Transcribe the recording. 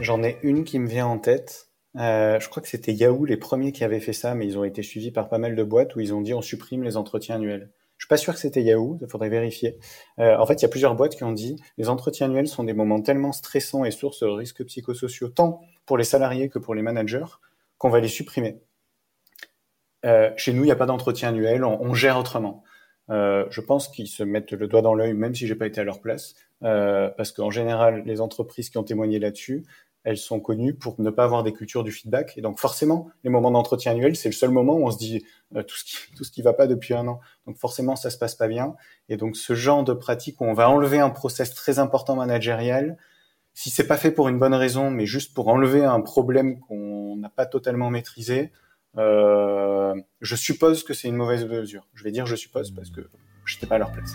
J'en ai une qui me vient en tête. Euh, je crois que c'était Yahoo les premiers qui avaient fait ça, mais ils ont été suivis par pas mal de boîtes où ils ont dit on supprime les entretiens annuels. Je suis pas sûr que c'était Yahoo, il faudrait vérifier. Euh, en fait, il y a plusieurs boîtes qui ont dit les entretiens annuels sont des moments tellement stressants et sources de risques psychosociaux, tant pour les salariés que pour les managers, qu'on va les supprimer. Euh, chez nous, il n'y a pas d'entretien annuel, on, gère autrement. Je pense qu'ils se mettent le doigt dans l'œil, même si j'ai pas été à leur place, parce qu'en général, les entreprises qui ont témoigné là-dessus, elles sont connues pour ne pas avoir des cultures du feedback. Et donc forcément, les moments d'entretien annuel, c'est le seul moment où on se dit euh, tout ce qui tout ce qui va pas depuis un an. Donc forcément, ça se passe pas bien. Et donc ce genre de pratique où on va enlever un process très important managérial, si c'est pas fait pour une bonne raison, mais juste pour enlever un problème qu'on n'a pas totalement maîtrisé, euh, je suppose que c'est une mauvaise mesure. Je vais dire je suppose parce que j'étais pas à leur place.